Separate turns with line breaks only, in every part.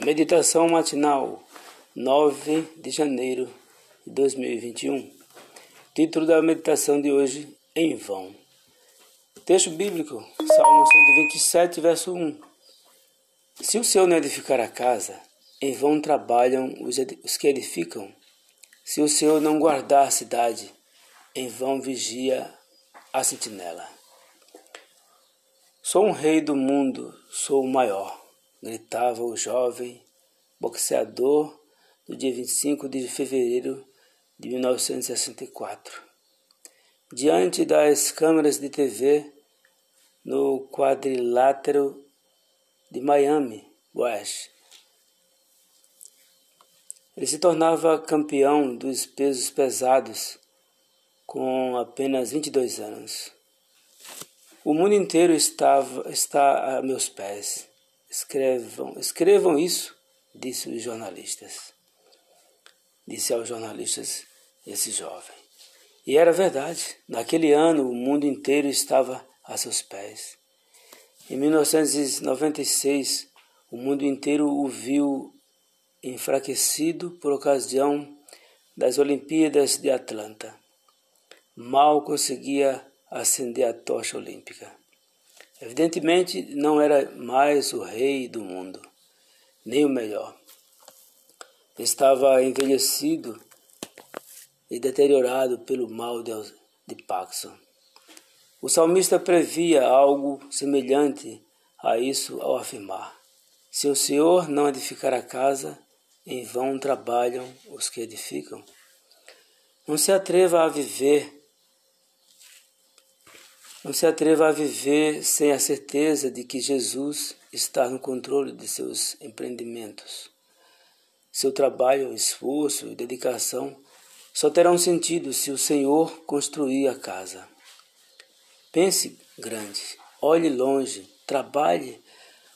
Meditação matinal, 9 de janeiro de 2021. Título da meditação de hoje: Em vão. Texto bíblico, Salmo 127, verso 1. Se o Senhor não edificar a casa, em vão trabalham os que edificam. Se o Senhor não guardar a cidade, em vão vigia a sentinela. Sou um rei do mundo, sou o maior gritava o jovem boxeador no dia 25 de fevereiro de 1964. Diante das câmeras de TV no quadrilátero de Miami, West. Ele se tornava campeão dos pesos pesados com apenas 22 anos. O mundo inteiro estava, está a meus pés. Escrevam, escrevam isso, disse os jornalistas. Disse aos jornalistas esse jovem. E era verdade. Naquele ano o mundo inteiro estava a seus pés. Em 1996, o mundo inteiro o viu enfraquecido por ocasião das Olimpíadas de Atlanta. Mal conseguia acender a tocha olímpica. Evidentemente, não era mais o rei do mundo, nem o melhor. Estava envelhecido e deteriorado pelo mal de, Paxson. O salmista previa algo semelhante a isso ao afirmar: Se o Senhor não edificar a casa, em vão trabalham os que edificam. Não se atreva a viver não se atreva a viver sem a certeza de que Jesus está no controle de seus empreendimentos. Seu trabalho, esforço e dedicação só terão sentido se o Senhor construir a casa. Pense grande, olhe longe, trabalhe,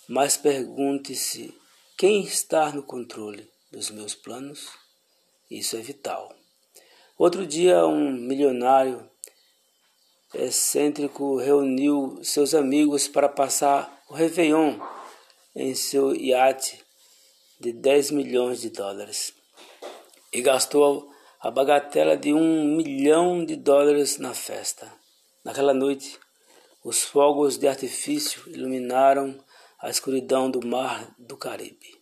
mas pergunte-se: quem está no controle dos meus planos? Isso é vital. Outro dia, um milionário excêntrico reuniu seus amigos para passar o Réveillon em seu iate de 10 milhões de dólares e gastou a bagatela de um milhão de dólares na festa. Naquela noite, os fogos de artifício iluminaram a escuridão do mar do Caribe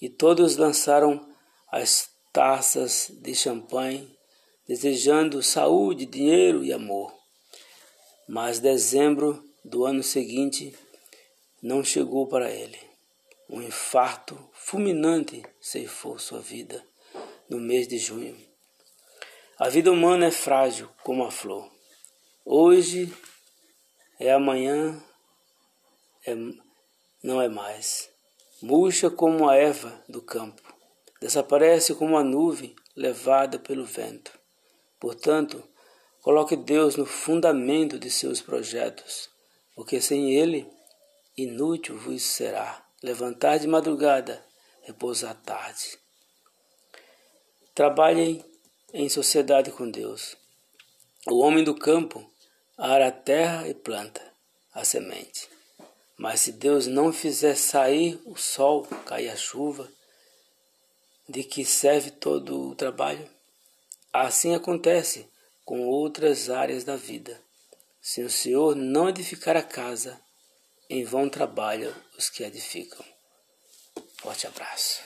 e todos lançaram as taças de champanhe, desejando saúde, dinheiro e amor. Mas dezembro do ano seguinte não chegou para ele. Um infarto fulminante ceifou sua vida no mês de junho. A vida humana é frágil como a flor. Hoje é amanhã, é, não é mais. Murcha como a erva do campo, desaparece como a nuvem levada pelo vento. Portanto, Coloque Deus no fundamento de seus projetos, porque sem Ele, inútil vos será levantar de madrugada, repousar tarde. Trabalhem em sociedade com Deus. O homem do campo ara a terra e planta a semente. Mas se Deus não fizer sair o sol, cair a chuva, de que serve todo o trabalho? Assim acontece com outras áreas da vida. Se o Senhor não edificar a casa, em vão trabalham os que edificam. Forte abraço.